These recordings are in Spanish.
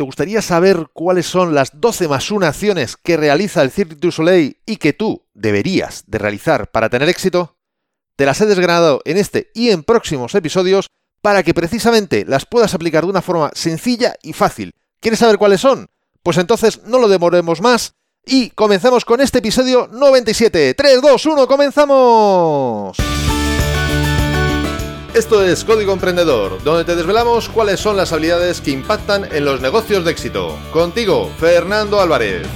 ¿Te gustaría saber cuáles son las 12 más 1 acciones que realiza el Cirque du Soleil y que tú deberías de realizar para tener éxito? Te las he desgranado en este y en próximos episodios para que precisamente las puedas aplicar de una forma sencilla y fácil. ¿Quieres saber cuáles son? Pues entonces no lo demoremos más y comenzamos con este episodio 97. 3, 2, 1, comenzamos. Esto es Código Emprendedor, donde te desvelamos cuáles son las habilidades que impactan en los negocios de éxito. Contigo, Fernando Álvarez.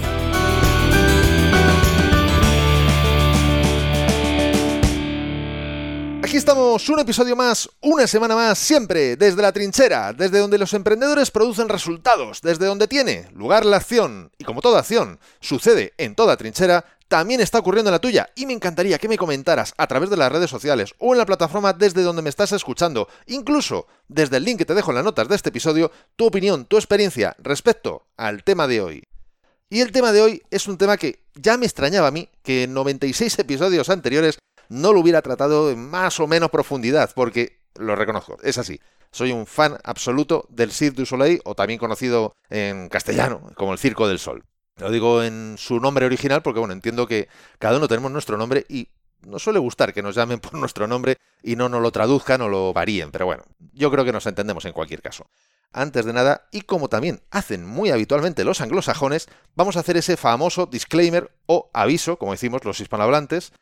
Aquí estamos, un episodio más, una semana más, siempre desde la trinchera, desde donde los emprendedores producen resultados, desde donde tiene lugar la acción. Y como toda acción sucede en toda trinchera, también está ocurriendo en la tuya y me encantaría que me comentaras a través de las redes sociales o en la plataforma desde donde me estás escuchando, incluso desde el link que te dejo en las notas de este episodio, tu opinión, tu experiencia respecto al tema de hoy. Y el tema de hoy es un tema que ya me extrañaba a mí que en 96 episodios anteriores no lo hubiera tratado en más o menos profundidad, porque lo reconozco, es así. Soy un fan absoluto del Cirque du Soleil, o también conocido en castellano como el Circo del Sol. Lo digo en su nombre original porque, bueno, entiendo que cada uno tenemos nuestro nombre y nos suele gustar que nos llamen por nuestro nombre y no nos lo traduzcan o lo varíen, pero bueno, yo creo que nos entendemos en cualquier caso. Antes de nada, y como también hacen muy habitualmente los anglosajones, vamos a hacer ese famoso disclaimer o aviso, como decimos los hispanohablantes,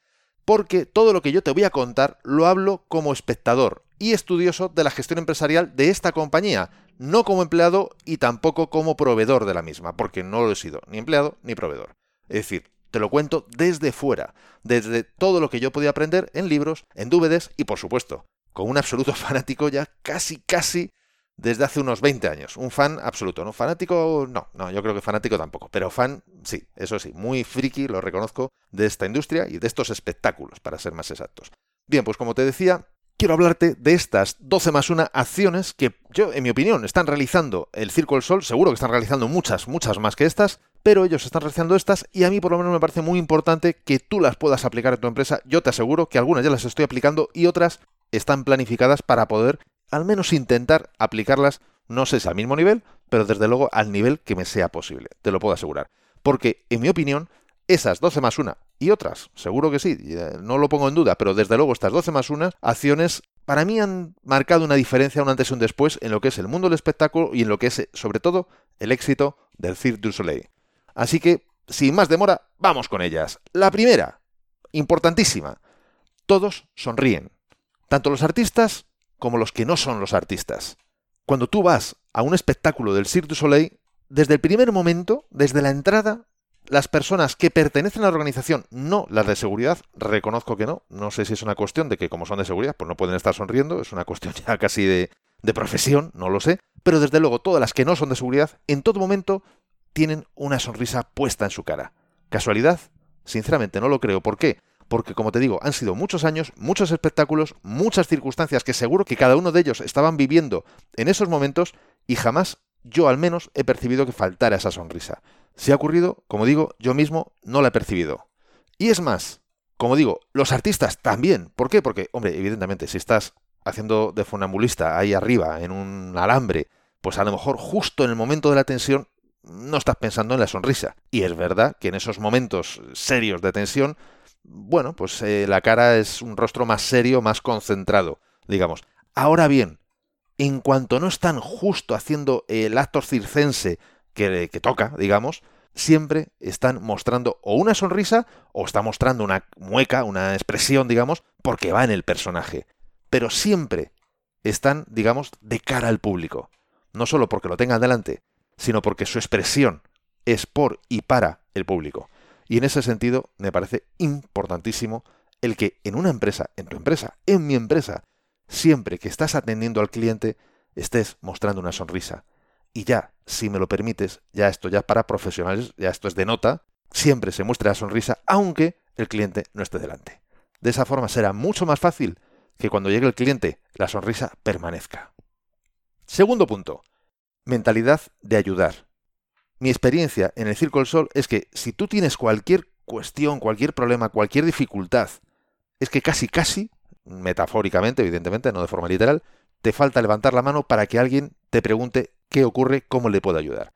porque todo lo que yo te voy a contar lo hablo como espectador y estudioso de la gestión empresarial de esta compañía, no como empleado y tampoco como proveedor de la misma, porque no lo he sido, ni empleado ni proveedor. Es decir, te lo cuento desde fuera, desde todo lo que yo podía aprender en libros, en DVDs y por supuesto, con un absoluto fanático ya casi casi desde hace unos 20 años. Un fan absoluto, ¿no? Fanático, no, no, yo creo que fanático tampoco, pero fan, sí, eso sí, muy friki, lo reconozco, de esta industria y de estos espectáculos, para ser más exactos. Bien, pues como te decía, quiero hablarte de estas 12 más 1 acciones que yo, en mi opinión, están realizando el Circo del Sol. Seguro que están realizando muchas, muchas más que estas, pero ellos están realizando estas y a mí por lo menos me parece muy importante que tú las puedas aplicar en tu empresa. Yo te aseguro que algunas ya las estoy aplicando y otras están planificadas para poder al menos intentar aplicarlas, no sé si al mismo nivel, pero desde luego al nivel que me sea posible. Te lo puedo asegurar. Porque, en mi opinión, esas 12 más 1 y otras, seguro que sí, eh, no lo pongo en duda, pero desde luego estas 12 más 1 acciones para mí han marcado una diferencia, un antes y un después, en lo que es el mundo del espectáculo y en lo que es, sobre todo, el éxito del Cirque du Soleil. Así que, sin más demora, vamos con ellas. La primera, importantísima, todos sonríen. Tanto los artistas como los que no son los artistas. Cuando tú vas a un espectáculo del Cirque du Soleil, desde el primer momento, desde la entrada, las personas que pertenecen a la organización, no las de seguridad, reconozco que no, no sé si es una cuestión de que como son de seguridad, pues no pueden estar sonriendo, es una cuestión ya casi de, de profesión, no lo sé, pero desde luego todas las que no son de seguridad, en todo momento tienen una sonrisa puesta en su cara. ¿Casualidad? Sinceramente no lo creo. ¿Por qué? Porque como te digo, han sido muchos años, muchos espectáculos, muchas circunstancias que seguro que cada uno de ellos estaban viviendo en esos momentos y jamás yo al menos he percibido que faltara esa sonrisa. Si ha ocurrido, como digo, yo mismo no la he percibido. Y es más, como digo, los artistas también. ¿Por qué? Porque, hombre, evidentemente, si estás haciendo de funambulista ahí arriba, en un alambre, pues a lo mejor justo en el momento de la tensión no estás pensando en la sonrisa. Y es verdad que en esos momentos serios de tensión, bueno, pues eh, la cara es un rostro más serio, más concentrado, digamos. Ahora bien, en cuanto no están justo haciendo el acto circense que, toca, digamos, siempre están mostrando o una sonrisa o está mostrando una mueca, una expresión, digamos, porque va en el personaje. Pero siempre están, digamos, de cara al público. No solo porque lo tengan delante, sino porque su expresión es por y para el público. Y en ese sentido me parece importantísimo el que en una empresa, en tu empresa, en mi empresa, siempre que estás atendiendo al cliente, estés mostrando una sonrisa, y ya, si me lo permites, ya esto ya para profesionales, ya esto es de nota, siempre se muestre la sonrisa aunque el cliente no esté delante. De esa forma será mucho más fácil que cuando llegue el cliente la sonrisa permanezca. Segundo punto, mentalidad de ayudar. Mi experiencia en el Circo del Sol es que si tú tienes cualquier cuestión, cualquier problema, cualquier dificultad, es que casi casi, metafóricamente, evidentemente, no de forma literal, te falta levantar la mano para que alguien te pregunte qué ocurre, cómo le puedo ayudar.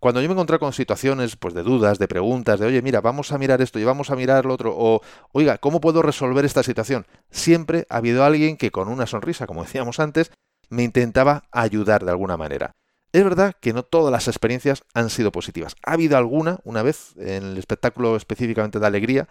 Cuando yo me encontré con situaciones pues, de dudas, de preguntas, de oye, mira, vamos a mirar esto y vamos a mirar lo otro, o oiga, ¿cómo puedo resolver esta situación? Siempre ha habido alguien que con una sonrisa, como decíamos antes, me intentaba ayudar de alguna manera. Es verdad que no todas las experiencias han sido positivas. Ha habido alguna, una vez, en el espectáculo específicamente de alegría,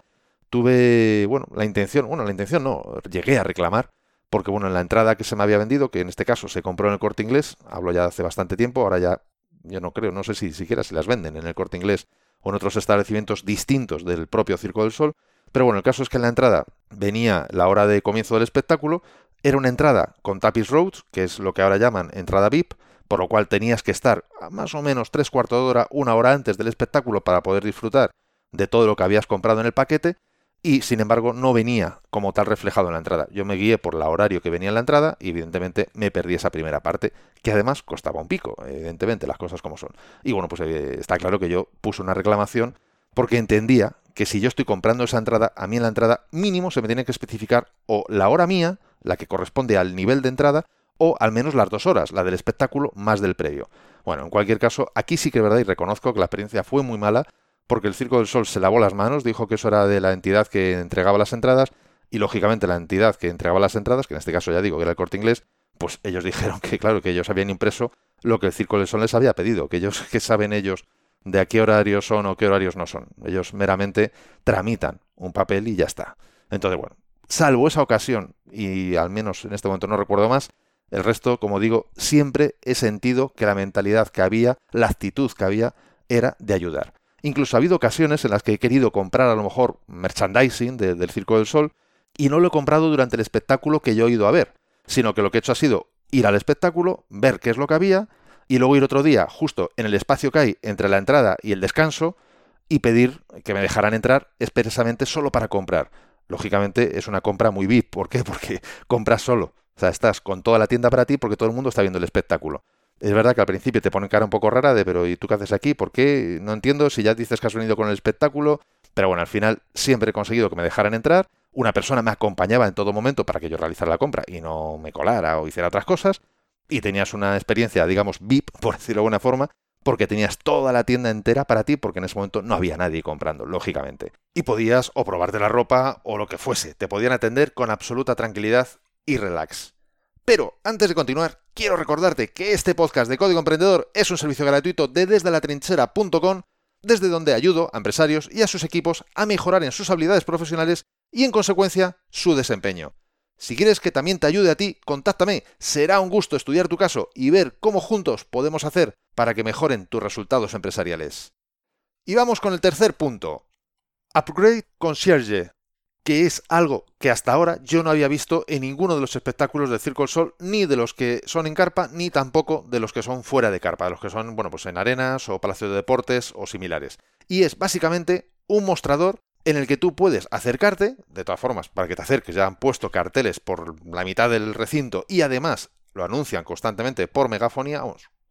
tuve, bueno, la intención, bueno, la intención no, llegué a reclamar, porque bueno, en la entrada que se me había vendido, que en este caso se compró en el corte inglés, hablo ya hace bastante tiempo, ahora ya yo no creo, no sé si siquiera se las venden en el corte inglés o en otros establecimientos distintos del propio Circo del Sol. Pero bueno, el caso es que en la entrada venía la hora de comienzo del espectáculo, era una entrada con tapis roads, que es lo que ahora llaman entrada VIP, por lo cual tenías que estar a más o menos tres cuartos de hora, una hora antes del espectáculo para poder disfrutar de todo lo que habías comprado en el paquete, y sin embargo no venía como tal reflejado en la entrada. Yo me guié por el horario que venía en la entrada y evidentemente me perdí esa primera parte, que además costaba un pico, evidentemente, las cosas como son. Y bueno, pues eh, está claro que yo puse una reclamación porque entendía que si yo estoy comprando esa entrada, a mí en la entrada mínimo se me tiene que especificar o la hora mía, la que corresponde al nivel de entrada, o al menos las dos horas, la del espectáculo más del previo. Bueno, en cualquier caso, aquí sí que es verdad y reconozco que la experiencia fue muy mala, porque el Circo del Sol se lavó las manos, dijo que eso era de la entidad que entregaba las entradas, y lógicamente la entidad que entregaba las entradas, que en este caso ya digo que era el corte inglés, pues ellos dijeron que claro, que ellos habían impreso lo que el Circo del Sol les había pedido, que ellos, que saben ellos de a qué horarios son o qué horarios no son. Ellos meramente tramitan un papel y ya está. Entonces, bueno, salvo esa ocasión, y al menos en este momento no recuerdo más, el resto, como digo, siempre he sentido que la mentalidad que había, la actitud que había, era de ayudar. Incluso ha habido ocasiones en las que he querido comprar a lo mejor merchandising del Circo del Sol y no lo he comprado durante el espectáculo que yo he ido a ver, sino que lo que he hecho ha sido ir al espectáculo, ver qué es lo que había y luego ir otro día justo en el espacio que hay entre la entrada y el descanso y pedir que me dejaran entrar expresamente solo para comprar. Lógicamente es una compra muy VIP. ¿Por qué? Porque compras solo. O sea, estás con toda la tienda para ti porque todo el mundo está viendo el espectáculo. Es verdad que al principio te ponen cara un poco rara de, pero ¿y tú qué haces aquí? ¿Por qué? No entiendo si ya dices que has venido con el espectáculo. Pero bueno, al final siempre he conseguido que me dejaran entrar. Una persona me acompañaba en todo momento para que yo realizara la compra y no me colara o hiciera otras cosas. Y tenías una experiencia, digamos, VIP, por decirlo de alguna forma, porque tenías toda la tienda entera para ti, porque en ese momento no había nadie comprando, lógicamente. Y podías o probarte la ropa o lo que fuese. Te podían atender con absoluta tranquilidad y relax. Pero antes de continuar, quiero recordarte que este podcast de Código Emprendedor es un servicio gratuito de desde la trinchera.com, desde donde ayudo a empresarios y a sus equipos a mejorar en sus habilidades profesionales y en consecuencia su desempeño. Si quieres que también te ayude a ti, contáctame. Será un gusto estudiar tu caso y ver cómo juntos podemos hacer para que mejoren tus resultados empresariales. Y vamos con el tercer punto. Upgrade Concierge que es algo que hasta ahora yo no había visto en ninguno de los espectáculos de Circo del Sol, ni de los que son en carpa, ni tampoco de los que son fuera de carpa, de los que son, bueno, pues en arenas o palacio de deportes o similares. Y es básicamente un mostrador en el que tú puedes acercarte, de todas formas, para que te acerques, ya han puesto carteles por la mitad del recinto y además lo anuncian constantemente por megafonía,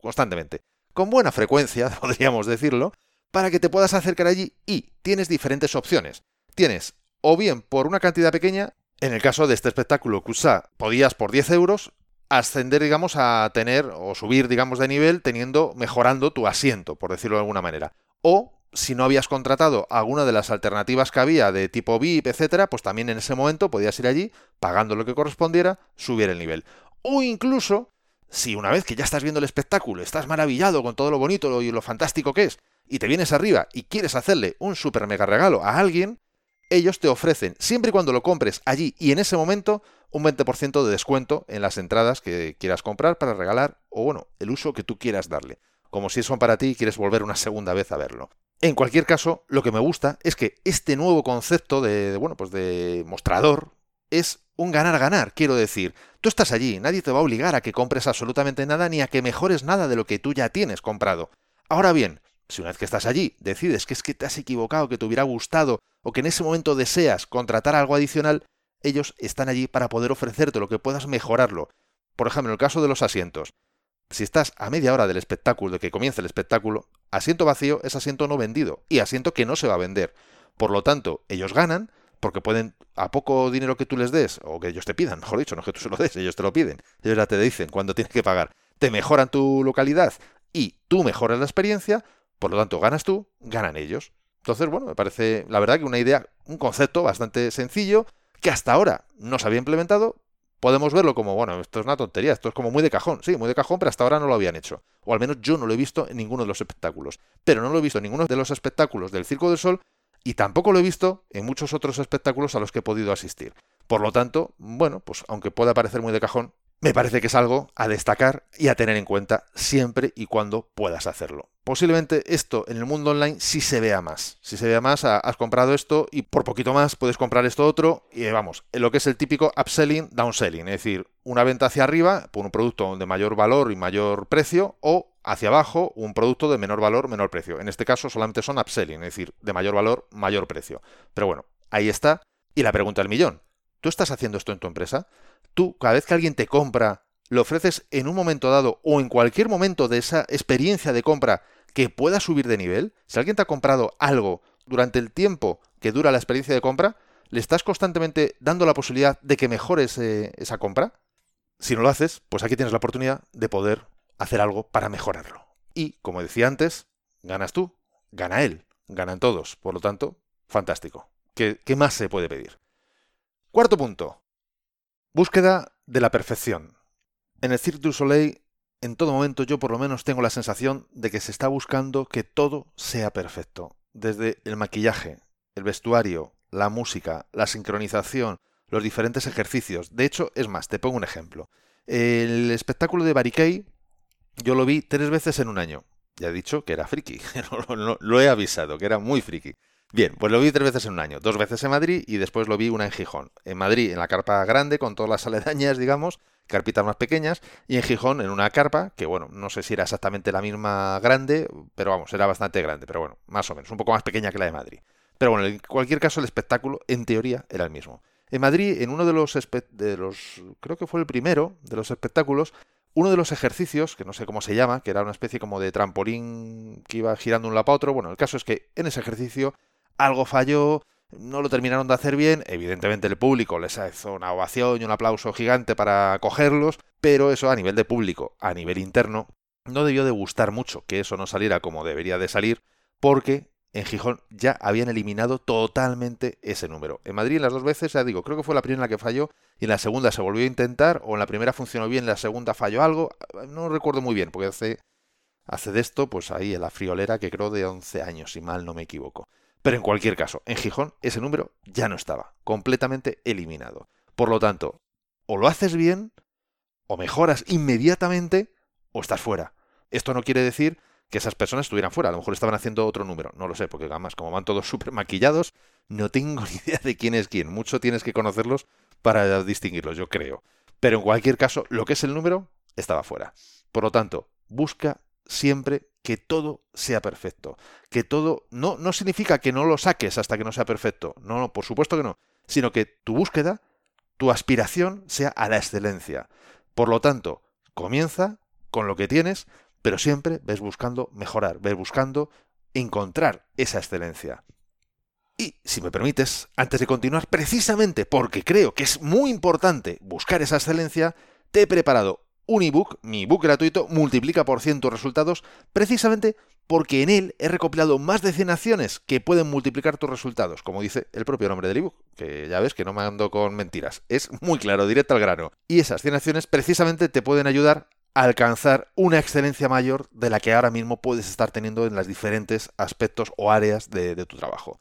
constantemente, con buena frecuencia, podríamos decirlo, para que te puedas acercar allí y tienes diferentes opciones. Tienes o bien por una cantidad pequeña, en el caso de este espectáculo Kusa, podías por 10 euros ascender, digamos, a tener o subir, digamos, de nivel teniendo, mejorando tu asiento, por decirlo de alguna manera. O si no habías contratado alguna de las alternativas que había de tipo VIP, etcétera, pues también en ese momento podías ir allí, pagando lo que correspondiera, subir el nivel. O incluso, si una vez que ya estás viendo el espectáculo, estás maravillado con todo lo bonito y lo fantástico que es, y te vienes arriba y quieres hacerle un super mega regalo a alguien, ellos te ofrecen, siempre y cuando lo compres allí y en ese momento, un 20% de descuento en las entradas que quieras comprar para regalar o bueno, el uso que tú quieras darle. Como si son para ti y quieres volver una segunda vez a verlo. En cualquier caso, lo que me gusta es que este nuevo concepto de, bueno, pues de mostrador es un ganar-ganar, quiero decir. Tú estás allí, nadie te va a obligar a que compres absolutamente nada ni a que mejores nada de lo que tú ya tienes comprado. Ahora bien, si una vez que estás allí decides que es que te has equivocado, que te hubiera gustado o que en ese momento deseas contratar algo adicional, ellos están allí para poder ofrecerte lo que puedas mejorarlo. Por ejemplo, en el caso de los asientos. Si estás a media hora del espectáculo, de que comience el espectáculo, asiento vacío es asiento no vendido y asiento que no se va a vender. Por lo tanto, ellos ganan porque pueden, a poco dinero que tú les des, o que ellos te pidan, mejor dicho, no que tú se lo des, ellos te lo piden, ellos ya te dicen cuándo tienes que pagar, te mejoran tu localidad y tú mejoras la experiencia, por lo tanto ganas tú, ganan ellos. Entonces, bueno, me parece la verdad que una idea, un concepto bastante sencillo que hasta ahora no se había implementado. Podemos verlo como, bueno, esto es una tontería, esto es como muy de cajón, sí, muy de cajón, pero hasta ahora no lo habían hecho. O al menos yo no lo he visto en ninguno de los espectáculos. Pero no lo he visto en ninguno de los espectáculos del Circo del Sol y tampoco lo he visto en muchos otros espectáculos a los que he podido asistir. Por lo tanto, bueno, pues aunque pueda parecer muy de cajón, me parece que es algo a destacar y a tener en cuenta siempre y cuando puedas hacerlo. Posiblemente esto en el mundo online sí se vea más. Si se vea más, has comprado esto y por poquito más puedes comprar esto otro y vamos, lo que es el típico upselling, downselling, es decir, una venta hacia arriba por un producto de mayor valor y mayor precio o hacia abajo un producto de menor valor, menor precio. En este caso solamente son upselling, es decir, de mayor valor, mayor precio. Pero bueno, ahí está. Y la pregunta del millón, ¿tú estás haciendo esto en tu empresa? tú, cada vez que alguien te compra, lo ofreces en un momento dado o en cualquier momento de esa experiencia de compra que pueda subir de nivel. Si alguien te ha comprado algo durante el tiempo que dura la experiencia de compra, ¿le estás constantemente dando la posibilidad de que mejores esa compra? Si no lo haces, pues aquí tienes la oportunidad de poder hacer algo para mejorarlo. Y, como decía antes, ganas tú, gana él, ganan todos. Por lo tanto, fantástico. ¿Qué, qué más se puede pedir? Cuarto punto. Búsqueda de la perfección. En el Cirque du Soleil, en todo momento yo por lo menos tengo la sensación de que se está buscando que todo sea perfecto. Desde el maquillaje, el vestuario, la música, la sincronización, los diferentes ejercicios. De hecho, es más, te pongo un ejemplo. El espectáculo de Barricade yo lo vi tres veces en un año. Ya he dicho que era friki, lo he avisado, que era muy friki. Bien, pues lo vi tres veces en un año, dos veces en Madrid y después lo vi una en Gijón. En Madrid en la carpa grande con todas las aledañas, digamos, carpitas más pequeñas, y en Gijón en una carpa que, bueno, no sé si era exactamente la misma grande, pero vamos, era bastante grande, pero bueno, más o menos, un poco más pequeña que la de Madrid. Pero bueno, en cualquier caso el espectáculo en teoría era el mismo. En Madrid, en uno de los, de los creo que fue el primero de los espectáculos, uno de los ejercicios, que no sé cómo se llama, que era una especie como de trampolín que iba girando un lado para otro, bueno, el caso es que en ese ejercicio algo falló, no lo terminaron de hacer bien, evidentemente el público les hizo una ovación y un aplauso gigante para cogerlos, pero eso a nivel de público, a nivel interno, no debió de gustar mucho que eso no saliera como debería de salir, porque en Gijón ya habían eliminado totalmente ese número. En Madrid las dos veces, ya digo, creo que fue la primera la que falló y en la segunda se volvió a intentar, o en la primera funcionó bien, en la segunda falló algo, no recuerdo muy bien, porque hace, hace de esto, pues ahí en la friolera que creo de 11 años, si mal no me equivoco. Pero en cualquier caso, en Gijón ese número ya no estaba, completamente eliminado. Por lo tanto, o lo haces bien, o mejoras inmediatamente, o estás fuera. Esto no quiere decir que esas personas estuvieran fuera, a lo mejor estaban haciendo otro número, no lo sé, porque además como van todos súper maquillados, no tengo ni idea de quién es quién, mucho tienes que conocerlos para distinguirlos, yo creo. Pero en cualquier caso, lo que es el número estaba fuera. Por lo tanto, busca siempre que todo sea perfecto. Que todo no, no significa que no lo saques hasta que no sea perfecto. No, no, por supuesto que no. Sino que tu búsqueda, tu aspiración sea a la excelencia. Por lo tanto, comienza con lo que tienes, pero siempre ves buscando mejorar, ves buscando encontrar esa excelencia. Y, si me permites, antes de continuar, precisamente porque creo que es muy importante buscar esa excelencia, te he preparado un ebook, mi ebook gratuito, multiplica por ciento resultados, precisamente porque en él he recopilado más de 100 acciones que pueden multiplicar tus resultados, como dice el propio nombre del ebook, que ya ves que no me ando con mentiras, es muy claro, directo al grano. Y esas 100 acciones precisamente te pueden ayudar a alcanzar una excelencia mayor de la que ahora mismo puedes estar teniendo en los diferentes aspectos o áreas de, de tu trabajo.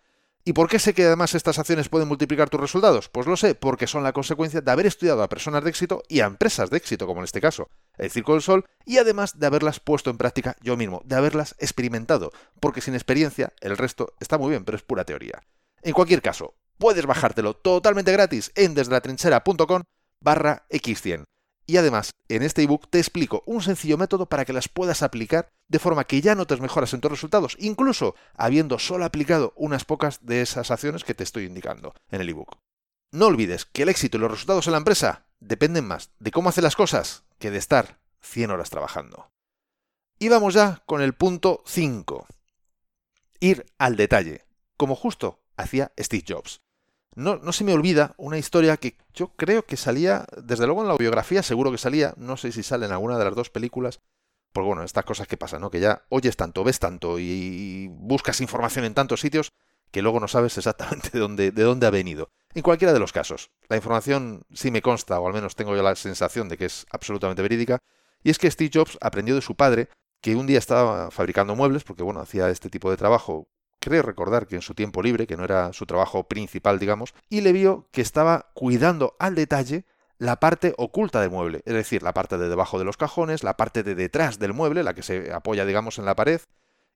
¿Y por qué sé que además estas acciones pueden multiplicar tus resultados? Pues lo sé, porque son la consecuencia de haber estudiado a personas de éxito y a empresas de éxito, como en este caso, el Circo del Sol, y además de haberlas puesto en práctica yo mismo, de haberlas experimentado, porque sin experiencia el resto está muy bien, pero es pura teoría. En cualquier caso, puedes bajártelo totalmente gratis en desdelatrinchera.com barra x100. Y además, en este ebook te explico un sencillo método para que las puedas aplicar de forma que ya notes mejoras en tus resultados, incluso habiendo solo aplicado unas pocas de esas acciones que te estoy indicando en el ebook. No olvides que el éxito y los resultados en la empresa dependen más de cómo hace las cosas que de estar 100 horas trabajando. Y vamos ya con el punto 5. Ir al detalle, como justo hacía Steve Jobs no, no se me olvida una historia que yo creo que salía, desde luego en la biografía seguro que salía, no sé si sale en alguna de las dos películas, Porque bueno, estas cosas que pasan, ¿no? Que ya oyes tanto, ves tanto y buscas información en tantos sitios que luego no sabes exactamente de dónde, de dónde ha venido. En cualquiera de los casos, la información sí me consta, o al menos tengo yo la sensación de que es absolutamente verídica, y es que Steve Jobs aprendió de su padre que un día estaba fabricando muebles, porque bueno, hacía este tipo de trabajo, creo recordar que en su tiempo libre, que no era su trabajo principal, digamos, y le vio que estaba cuidando al detalle la parte oculta del mueble, es decir, la parte de debajo de los cajones, la parte de detrás del mueble, la que se apoya, digamos, en la pared,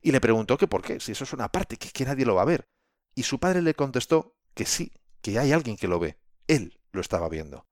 y le preguntó que por qué, si eso es una parte que, que nadie lo va a ver. Y su padre le contestó que sí, que hay alguien que lo ve, él lo estaba viendo.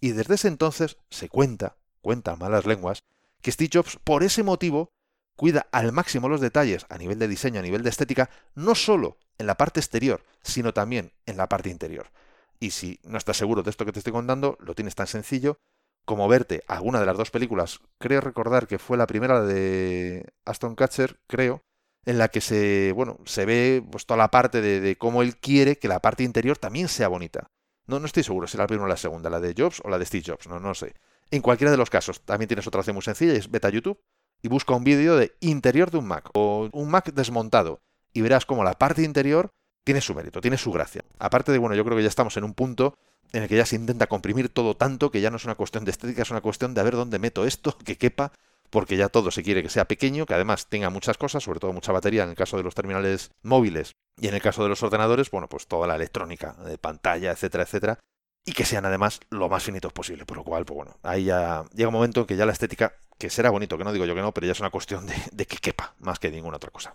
Y desde ese entonces se cuenta, cuentan malas lenguas, que Steve Jobs, por ese motivo, cuida al máximo los detalles a nivel de diseño, a nivel de estética, no solo en la parte exterior, sino también en la parte interior. Y si no estás seguro de esto que te estoy contando, lo tienes tan sencillo como verte alguna de las dos películas. Creo recordar que fue la primera de Aston Catcher, creo, en la que se, bueno, se ve pues, toda la parte de, cómo él quiere que la parte interior también sea bonita. No, no estoy seguro si la primera o la segunda, la de Jobs o la de Steve Jobs, no, no sé. En cualquiera de los casos, también tienes otra opción muy sencilla, es vete a YouTube y busca un vídeo de interior de un Mac o un Mac desmontado y verás cómo la parte interior tiene su mérito, tiene su gracia. Aparte de, bueno, yo creo que ya estamos en un punto en el que ya se intenta comprimir todo tanto que ya no es una cuestión de estética, es una cuestión de a ver dónde meto esto, que quepa porque ya todo se quiere que sea pequeño, que además tenga muchas cosas, sobre todo mucha batería en el caso de los terminales móviles y en el caso de los ordenadores, bueno, pues toda la electrónica de pantalla, etcétera, etcétera, y que sean además lo más finitos posible, por lo cual, pues bueno, ahí ya llega un momento en que ya la estética, que será bonito, que no digo yo que no, pero ya es una cuestión de, que quepa, más que ninguna otra cosa.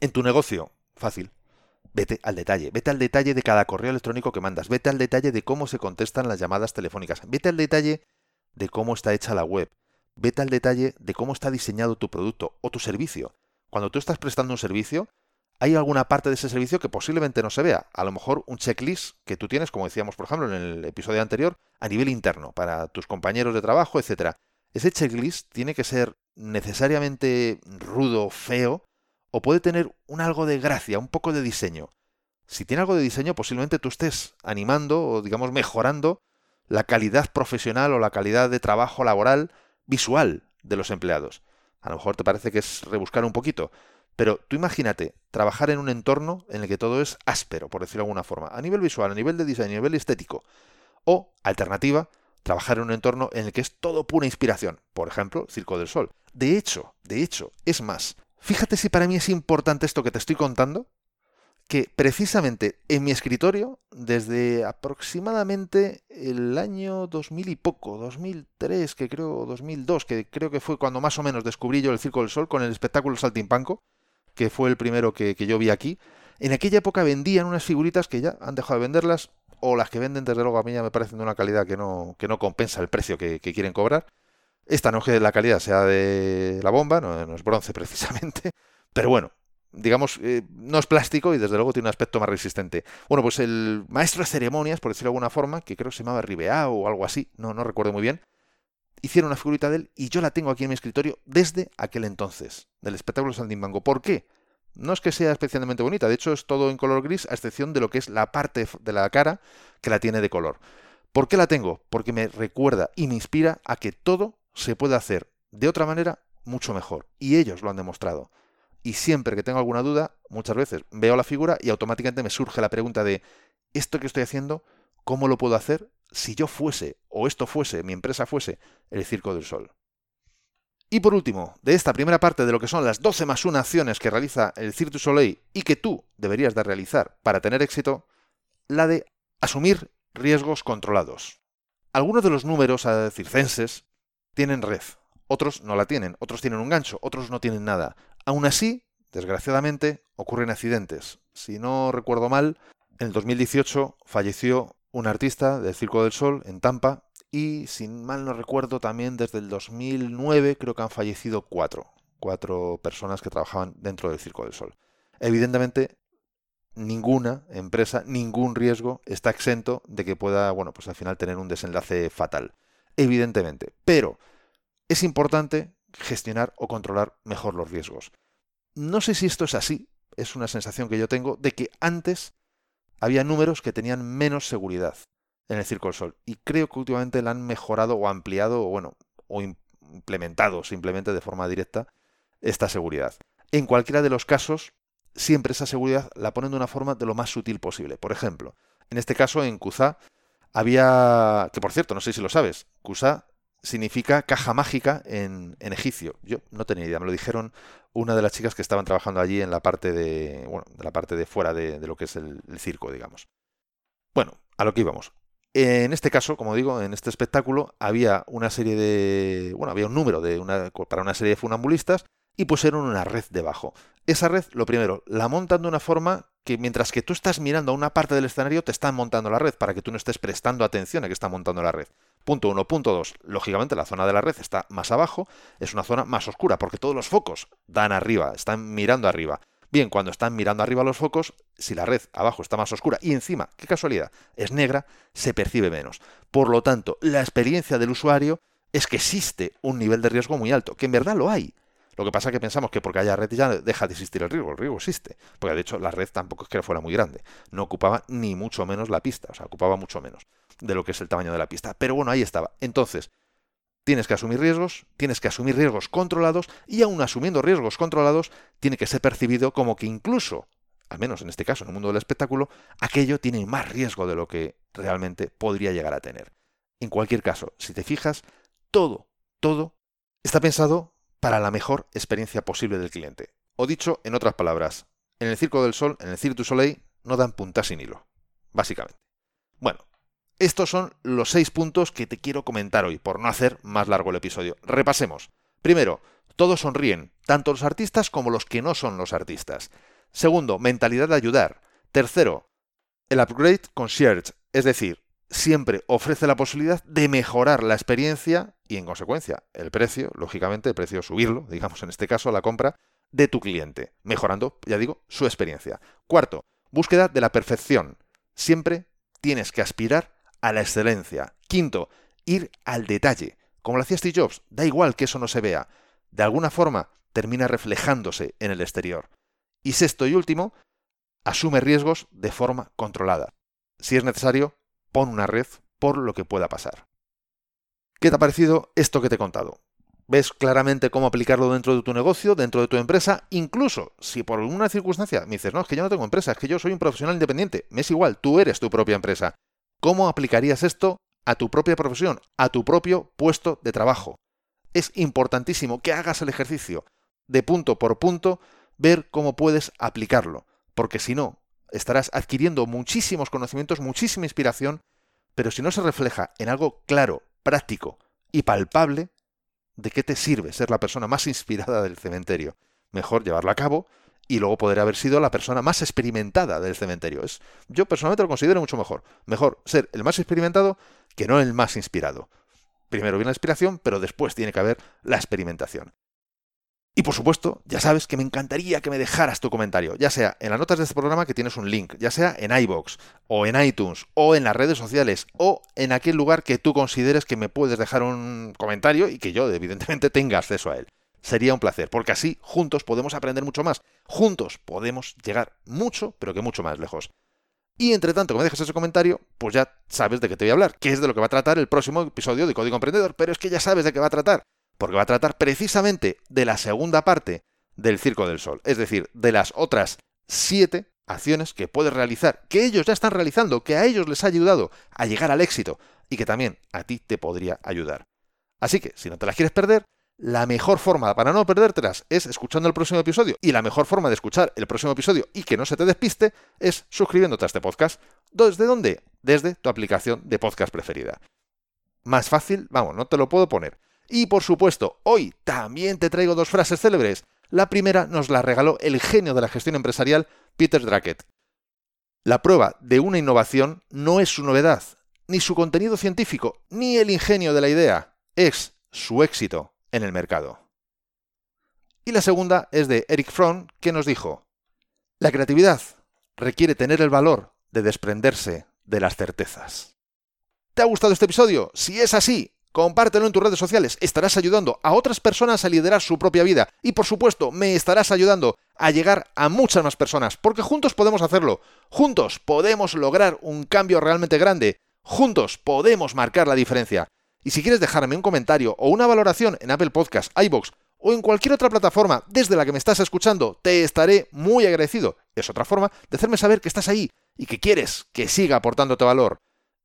En tu negocio, fácil, vete al detalle, vete al detalle de cada correo electrónico que mandas, vete al detalle de cómo se contestan las llamadas telefónicas, vete al detalle de cómo está hecha la web, vete al detalle de cómo está diseñado tu producto o tu servicio. Cuando tú estás prestando un servicio, hay alguna parte de ese servicio que posiblemente no se vea. A lo mejor un checklist que tú tienes, como decíamos por ejemplo en el episodio anterior, a nivel interno, para tus compañeros de trabajo, etc. Ese checklist tiene que ser necesariamente rudo, feo, o puede tener un algo de gracia, un poco de diseño. Si tiene algo de diseño, posiblemente tú estés animando o digamos mejorando la calidad profesional o la calidad de trabajo laboral visual de los empleados. A lo mejor te parece que es rebuscar un poquito, pero tú imagínate trabajar en un entorno en el que todo es áspero, por decirlo de alguna forma, a nivel visual, a nivel de diseño, a nivel estético. O, alternativa, trabajar en un entorno en el que es todo pura inspiración, por ejemplo, Circo del Sol. De hecho, de hecho, es más, fíjate si para mí es importante esto que te estoy contando, que precisamente en mi escritorio, desde aproximadamente el año 2000 y poco, 2003, que creo, 2002, que creo que fue cuando más o menos descubrí yo el Circo del Sol con el espectáculo Saltimpanco, que fue el primero que, yo vi aquí, en aquella época vendían unas figuritas que ya han dejado de venderlas, o las que venden, desde luego, a mí ya me parecen de una calidad que no, que no compensa el precio que, quieren cobrar. Esta no es que la calidad sea de la bomba, no es bronce precisamente, pero bueno, digamos, eh, no es plástico y desde luego tiene un aspecto más resistente. Bueno, pues el maestro de ceremonias, por decirlo de alguna forma, que creo que se llamaba Ribeá o algo así, no, no recuerdo muy bien, hicieron una figurita de él y yo la tengo aquí en mi escritorio desde aquel entonces, del espectáculo Sandimbango. ¿Por qué? No es que sea especialmente bonita, de hecho es todo en color gris, a excepción de lo que es la parte de la cara que la tiene de color. ¿Por qué la tengo? Porque me recuerda y me inspira a que todo se puede hacer de otra manera mucho mejor. Y ellos lo han demostrado. Y siempre que tengo alguna duda, muchas veces veo la figura y automáticamente me surge la pregunta de, ¿esto que estoy haciendo, cómo lo puedo hacer si yo fuese, o esto fuese, mi empresa fuese, el Circo del Sol? Y por último, de esta primera parte de lo que son las 12 más 1 acciones que realiza el Cirque du Soleil y que tú deberías de realizar para tener éxito, la de asumir riesgos controlados. Algunos de los números circenses tienen red, otros no la tienen, otros tienen un gancho, otros no tienen nada. Aún así, desgraciadamente, ocurren accidentes. Si no recuerdo mal, en el 2018 falleció un artista del Circo del Sol en Tampa y, si mal no recuerdo, también desde el 2009 creo que han fallecido cuatro, cuatro personas que trabajaban dentro del Circo del Sol. Evidentemente, ninguna empresa, ningún riesgo está exento de que pueda, bueno, pues al final tener un desenlace fatal. Evidentemente. Pero es importante gestionar o controlar mejor los riesgos. No sé si esto es así, es una sensación que yo tengo de que antes había números que tenían menos seguridad en el Circo del Sol y creo que últimamente la han mejorado o ampliado o bueno, o implementado simplemente de forma directa esta seguridad. En cualquiera de los casos, siempre esa seguridad la ponen de una forma de lo más sutil posible. Por ejemplo, en este caso en QSA había, que por cierto, no sé si lo sabes, QSA significa caja mágica en, egipcio. Yo no tenía idea, me lo dijeron una de las chicas que estaban trabajando allí en la parte de, bueno, de la parte de fuera de, lo que es el, circo, digamos. Bueno, a lo que íbamos. En este caso, como digo, en este espectáculo había una serie de, bueno, había un número de una, para una serie de funambulistas y pusieron una red debajo. Esa red, lo primero, la montan de una forma que mientras que tú estás mirando a una parte del escenario, te están montando la red para que tú no estés prestando atención a que están montando la red. Punto uno. Punto dos. Lógicamente la zona de la red está más abajo, es una zona más oscura porque todos los focos dan arriba, están mirando arriba. Bien, cuando están mirando arriba los focos, si la red abajo está más oscura y encima, qué casualidad, es negra, se percibe menos. Por lo tanto, la experiencia del usuario es que existe un nivel de riesgo muy alto, que en verdad lo hay. Lo que pasa es que pensamos que porque haya red ya deja de existir el riesgo. El riesgo existe. Porque de hecho la red tampoco es que fuera muy grande. No ocupaba ni mucho menos la pista. O sea, ocupaba mucho menos de lo que es el tamaño de la pista. Pero bueno, ahí estaba. Entonces, tienes que asumir riesgos, tienes que asumir riesgos controlados y aún asumiendo riesgos controlados, tiene que ser percibido como que incluso, al menos en este caso en el mundo del espectáculo, aquello tiene más riesgo de lo que realmente podría llegar a tener. En cualquier caso, si te fijas, todo, todo está pensado para la mejor experiencia posible del cliente. O dicho en otras palabras, en el Circo del Sol, en el Cirque du Soleil, no dan punta sin hilo, básicamente. Bueno, estos son los seis puntos que te quiero comentar hoy, por no hacer más largo el episodio. Repasemos. Primero, todos sonríen, tanto los artistas como los que no son los artistas. Segundo, mentalidad de ayudar. Tercero, el upgrade concierge, es decir, siempre ofrece la posibilidad de mejorar la experiencia y en consecuencia el precio, lógicamente el precio subirlo, digamos en este caso la compra de tu cliente, mejorando, ya digo, su experiencia. Cuarto, búsqueda de la perfección. Siempre tienes que aspirar a la excelencia. Quinto, ir al detalle. Como lo hacía Steve Jobs, da igual que eso no se vea. De alguna forma termina reflejándose en el exterior. Y sexto y último, asume riesgos de forma controlada. Si es necesario, pon una red por lo que pueda pasar. ¿Qué te ha parecido esto que te he contado? ¿Ves claramente cómo aplicarlo dentro de tu negocio, dentro de tu empresa? Incluso si por alguna circunstancia me dices, no, es que yo no tengo empresa, es que yo soy un profesional independiente, me es igual, tú eres tu propia empresa. ¿Cómo aplicarías esto a tu propia profesión, a tu propio puesto de trabajo? Es importantísimo que hagas el ejercicio de punto por punto, ver cómo puedes aplicarlo, porque si no, estarás adquiriendo muchísimos conocimientos, muchísima inspiración, pero si no se refleja en algo claro, práctico y palpable, ¿de qué te sirve ser la persona más inspirada del cementerio? Mejor llevarlo a cabo y luego poder haber sido la persona más experimentada del cementerio. Es, yo personalmente lo considero mucho mejor. Mejor ser el más experimentado que no el más inspirado. Primero viene la inspiración, pero después tiene que haber la experimentación. Y por supuesto, ya sabes que me encantaría que me dejaras tu comentario, ya sea en las notas de este programa que tienes un link, ya sea en iBox, o en iTunes, o en las redes sociales, o en aquel lugar que tú consideres que me puedes dejar un comentario y que yo, evidentemente, tenga acceso a él. Sería un placer, porque así juntos podemos aprender mucho más. Juntos podemos llegar mucho, pero que mucho más lejos. Y entre tanto que me dejes ese comentario, pues ya sabes de qué te voy a hablar, que es de lo que va a tratar el próximo episodio de Código Emprendedor, pero es que ya sabes de qué va a tratar porque va a tratar precisamente de la segunda parte del Circo del Sol, es decir, de las otras siete acciones que puedes realizar, que ellos ya están realizando, que a ellos les ha ayudado a llegar al éxito y que también a ti te podría ayudar. Así que, si no te las quieres perder, la mejor forma para no perdértelas es escuchando el próximo episodio y la mejor forma de escuchar el próximo episodio y que no se te despiste es suscribiéndote a este podcast. ¿Desde dónde? Desde tu aplicación de podcast preferida. Más fácil, vamos, no te lo puedo poner. Y por supuesto, hoy también te traigo dos frases célebres. La primera nos la regaló el genio de la gestión empresarial, Peter Drucker. La prueba de una innovación no es su novedad, ni su contenido científico, ni el ingenio de la idea, es su éxito en el mercado. Y la segunda es de Eric Fromm, que nos dijo, la creatividad requiere tener el valor de desprenderse de las certezas. ¿Te ha gustado este episodio? Si es así, Compártelo en tus redes sociales, estarás ayudando a otras personas a liderar su propia vida y por supuesto me estarás ayudando a llegar a muchas más personas, porque juntos podemos hacerlo, juntos podemos lograr un cambio realmente grande, juntos podemos marcar la diferencia. Y si quieres dejarme un comentario o una valoración en Apple Podcasts, iBox o en cualquier otra plataforma desde la que me estás escuchando, te estaré muy agradecido. Es otra forma de hacerme saber que estás ahí y que quieres que siga aportándote valor.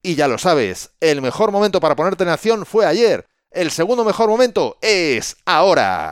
Y ya lo sabes, el mejor momento para ponerte en acción fue ayer. El segundo mejor momento es ahora.